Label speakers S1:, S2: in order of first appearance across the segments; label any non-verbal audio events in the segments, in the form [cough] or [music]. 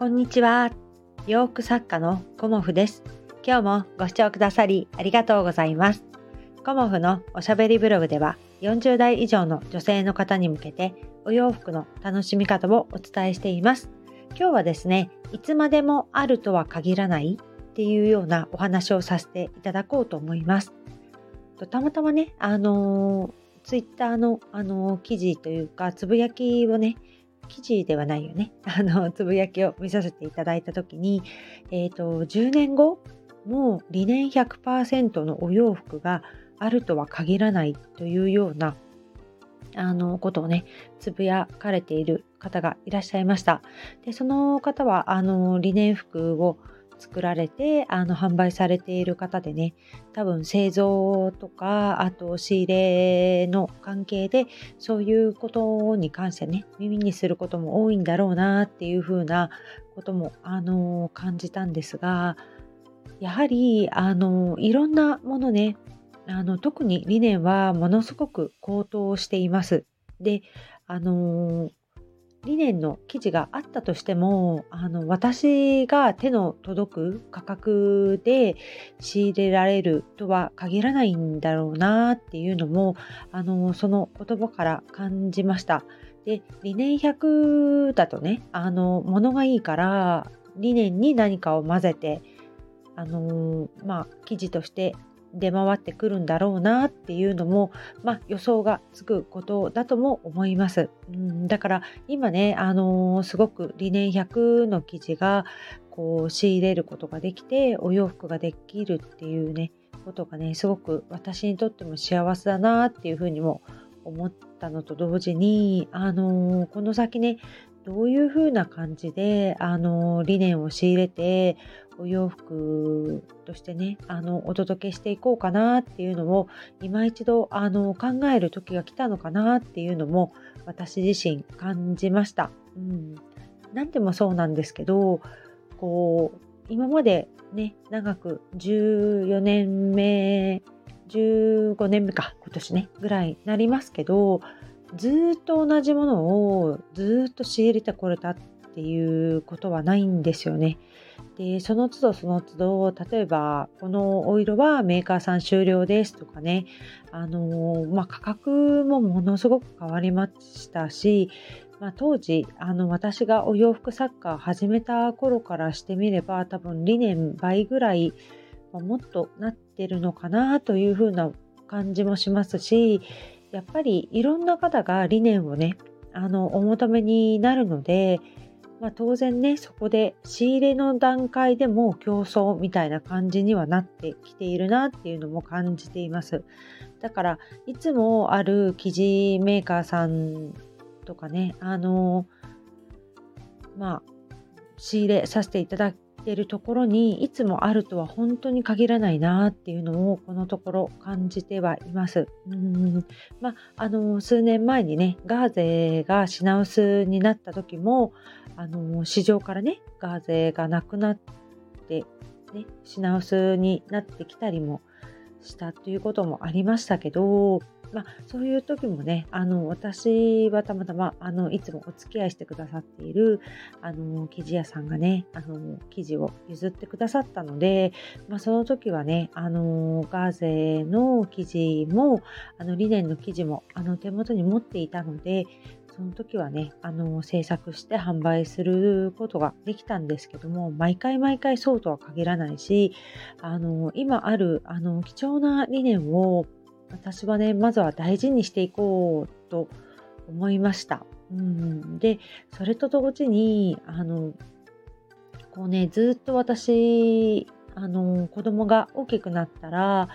S1: こんにちは。洋服作家のコモフです。今日もご視聴くださりありがとうございます。コモフのおしゃべりブログでは40代以上の女性の方に向けてお洋服の楽しみ方をお伝えしています。今日はですね、いつまでもあるとは限らないっていうようなお話をさせていただこうと思います。たまたまね、あのー、ツイッターの、あのー、記事というか、つぶやきをね、記事ではないよね。[laughs] あの、つぶやきを見させていただいた時に、えっ、ー、と、10年後、もう理念100%のお洋服があるとは限らないというようなあのことをねつぶやかれている方がいらっしゃいましたでその方はあの理念服を作られてあの販売されている方でね多分製造とかあと仕入れの関係でそういうことに関してね耳にすることも多いんだろうなっていうふうなこともあの感じたんですがやはりあのいろんなものねあの特に理念はものすごく高騰しています。であの理念の記事があったとしてもあの私が手の届く価格で仕入れられるとは限らないんだろうなっていうのもあのその言葉から感じました。で理念100だとねあの物がいいから理念に何かを混ぜてあのまあ記事として出回ってくるんだろうなっていうのも、まあ、予想がつくことだとも思います。うん、だから今ね、あのー、すごく理念100の生地がこう仕入れることができてお洋服ができるっていうねことがねすごく私にとっても幸せだなっていうふうにも思ったのと同時に、あのー、この先ねどういうふうな感じで、あの理念を仕入れてお洋服としてねあのお届けしていこうかなっていうのを今一度あの考える時が来たのかなっていうのも私自身感じました。うん、何でもそうなんですけどこう今までね長く14年目15年目か今年ねぐらいになりますけどずっと同じものをずっと仕入れてこれたっていうことはないんですよね。でその都度その都度例えばこのお色はメーカーさん終了ですとかねあのまあ、価格もものすごく変わりましたし、まあ、当時あの私がお洋服サッカー始めた頃からしてみれば多分理念倍ぐらい、まあ、もっとなってるのかなというふうな感じもしますしやっぱりいろんな方が理念をねあのお求めになるのでまあ、当然ねそこで仕入れの段階でも競争みたいな感じにはなってきているなっていうのも感じています。だからいつもある生地メーカーさんとかねあのまあ仕入れさせていただくてるところにいつもあるとは本当に限らないなっていうのをこのところ感じてはいます。うんまあ、あの数年前にねガーゼが品薄になった時もあの市場からねガーゼがなくなって、ね、品薄になってきたりもしたということもありましたけどまあ、そういう時もね、あの、私はたまたま、あの、いつもお付き合いしてくださっている、あの、生地屋さんがね、あの、生地を譲ってくださったので、まあ、その時はね、あの、ガーゼの生地も、あの、リネンの生地も、あの、手元に持っていたので、その時はね、あの、制作して販売することができたんですけども、毎回毎回そうとは限らないし、あの、今ある、あの、貴重な理念を、私はねまずは大事にしていこうと思いました。うん、でそれと同時にあのこうねずっと私あの子供が大きくなったら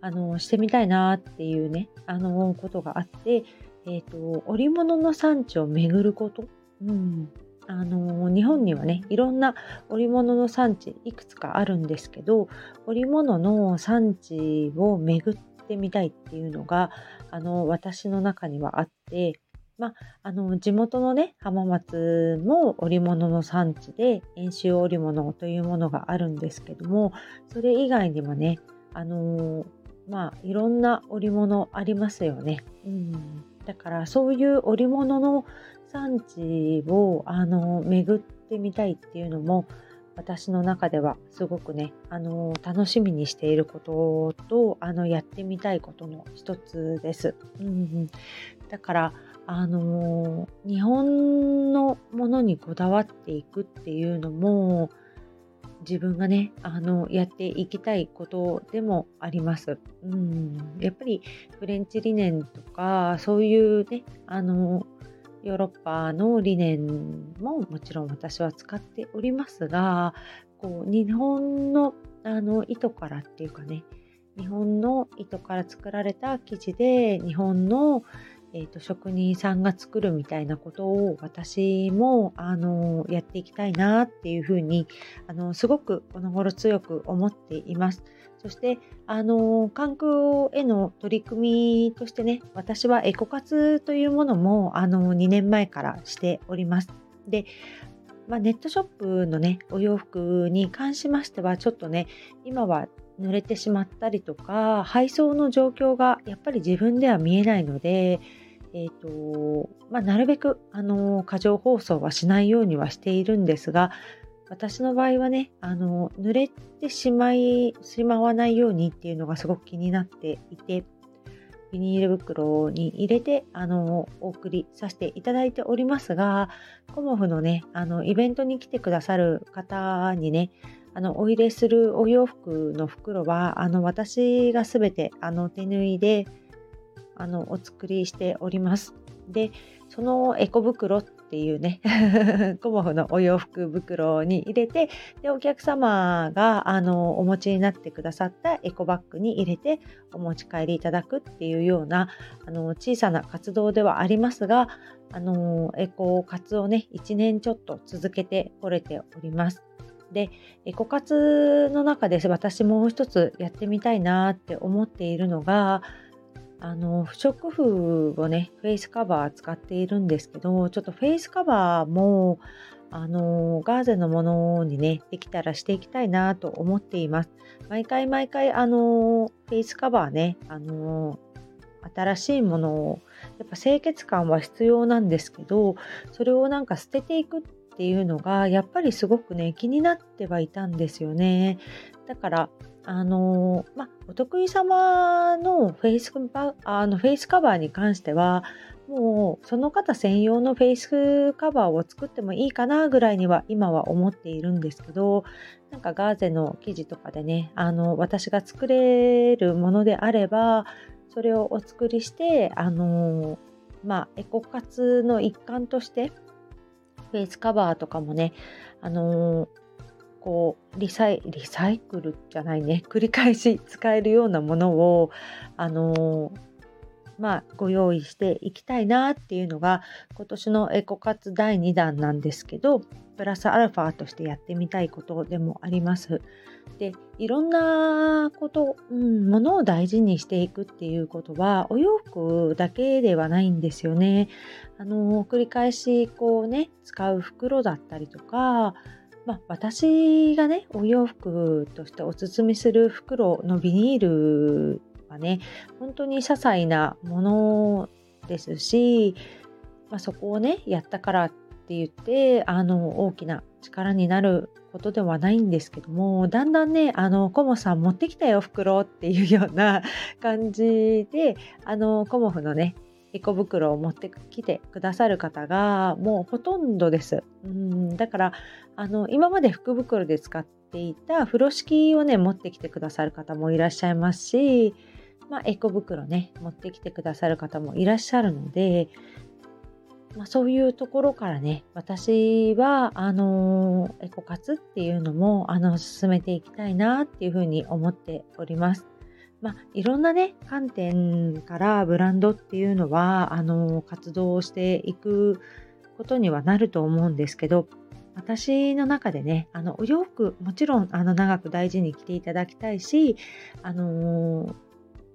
S1: あのしてみたいなっていうねあのことがあって、えーと、織物の産地を巡ること、うん、あの日本にはねいろんな織物の産地いくつかあるんですけど織物の産地を巡ってってみたいっていうのがあの私の中にはあって、まあ、の地元のね浜松も織物の産地で遠州織物というものがあるんですけどもそれ以外にもねあのまあいろんな織物ありますよね。うん、だからそういう織物の産地をあの巡ってみたいっていうのも私の中ではすごくね、あの楽しみにしていることとあのやってみたいことの一つです。うん、だからあの日本のものにこだわっていくっていうのも自分がねあのやっていきたいことでもあります。うん、やっぱりフレンチ理念とかそういうねあのヨーロッパの理念ももちろん私は使っておりますがこう日本のあの糸からっていうかね日本の糸から作られた生地で日本の、えーと、職人さんが作るみたいなことを私もあのやっていきたいなっていうふうにあのすごくこの頃強く思っています。そして、あの、環境への取り組みとしてね、私はエコ活というものも、あの、2年前からしております。で、まあ、ネットショップのね、お洋服に関しましては、ちょっとね、今は濡れてしまったりとか、配送の状況がやっぱり自分では見えないので、えーとまあ、なるべくあの過剰包装はしないようにはしているんですが、私の場合はね、あの、濡れてしまい、しまわないようにっていうのがすごく気になっていて、ビニール袋に入れて、あの、お送りさせていただいておりますが、コモフのね、あの、イベントに来てくださる方にね、あの、お入れするお洋服の袋は、あの、私がすべて、あの、手縫いで、あの、お作りしております。で、そのエコ袋っていうね [laughs] コモフのお洋服袋に入れてでお客様があのお持ちになってくださったエコバッグに入れてお持ち帰りいただくっていうようなあの小さな活動ではありますがあのエコ活をね1年ちょっと続けてこれております。でエコ活の中で私もう一つやってみたいなって思っているのがあの不織布をねフェイスカバー使っているんですけどちょっとフェイスカバーもあのガーゼのものにねできたらしていきたいなと思っています。毎回毎回あのフェイスカバーねあの新しいものをやっぱ清潔感は必要なんですけどそれをなんか捨てていくっていうのがやっぱりすごくね気になってはいたんですよね。だからあのまお得意様のフェイスあのフェイスカバーに関してはもうその方専用のフェイスカバーを作ってもいいかなぐらいには今は思っているんですけどなんかガーゼの生地とかでねあの私が作れるものであればそれをお作りしてあのまあエコ活の一環としてフェイスカバーとかもねあのこうリサイリサイクルじゃないね [laughs] 繰り返し使えるようなものをあのまあ、ご用意していきたいなっていうのが今年のエコ活第2弾なんですけどプラスアルファとしてやってみたいことでもあります。でいろんなこと、うん、ものを大事にしていくっていうことはお洋服だけではないんですよね。あの繰り返しこうね使う袋だったりとかまあ、私がね、お洋服としておすすめする袋のビニールはね、本当に些細なものですし、まあ、そこをね、やったからって言って、あの、大きな力になることではないんですけども、だんだんね、あの、コモさん持ってきたよ、袋っていうような感じで、あの、コモフのね、エコ袋を持ってきてくださる方がもうほとんどです。うんだからあの今まで福袋で使っていた風呂敷をね持ってきてくださる方もいらっしゃいますし、まあ、エコ袋ね持ってきてくださる方もいらっしゃるので、まあ、そういうところからね私はあのエコ活っていうのもあの進めていきたいなっていうふうに思っております。まあ、いろんなね観点からブランドっていうのはあの活動していくことにはなると思うんですけど私の中でねあのお洋服もちろんあの長く大事に着ていただきたいしあの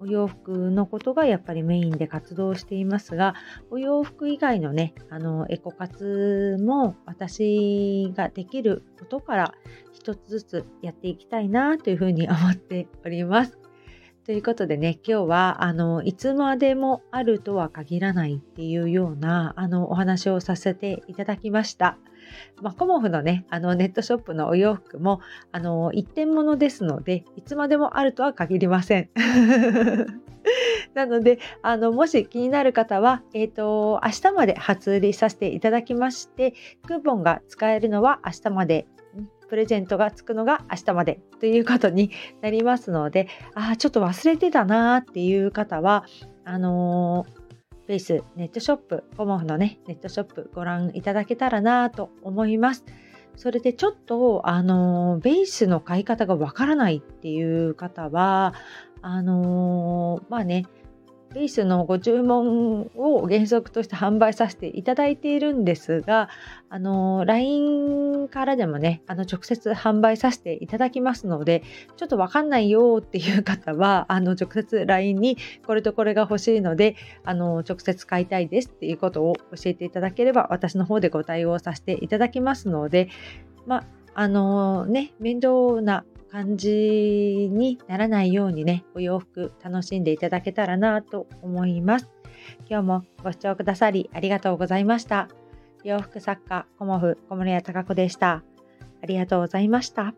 S1: お洋服のことがやっぱりメインで活動していますがお洋服以外のねあのエコ活も私ができることから一つずつやっていきたいなというふうに思っております。ということでね、今日は、あの、いつまでもあるとは限らないっていうような、あの、お話をさせていただきました。まあ、コモフのね、あのネットショップのお洋服も、あの一点物ですので、いつまでもあるとは限りません。[laughs] なので、あの、もし気になる方は、えっ、ー、と、明日まで初売りさせていただきまして、クーポンが使えるのは明日までプレゼントがつくのが明日までということになりますので、あ、ちょっと忘れてたなっていう方は、あのー、フェイスネットショップ、コモフのね、ネットショップご覧いただけたらなと思います。それでちょっと、あの、ベースの買い方がわからないっていう方は、あの、まあね、ベースのご注文を原則として販売させていただいているんですが、あの、LINE からでもね、あの、直接販売させていただきますので、ちょっとわかんないよっていう方は、あの、直接 LINE にこれとこれが欲しいので、あの、直接買いたいですっていうことを教えていただければ、私の方でご対応させていただきますので、ま、あのね、面倒な感じにならないようにね、お洋服楽しんでいただけたらなと思います。今日もご視聴くださりありがとうございました。洋服作家、コモフ、小森屋隆子でした。ありがとうございました。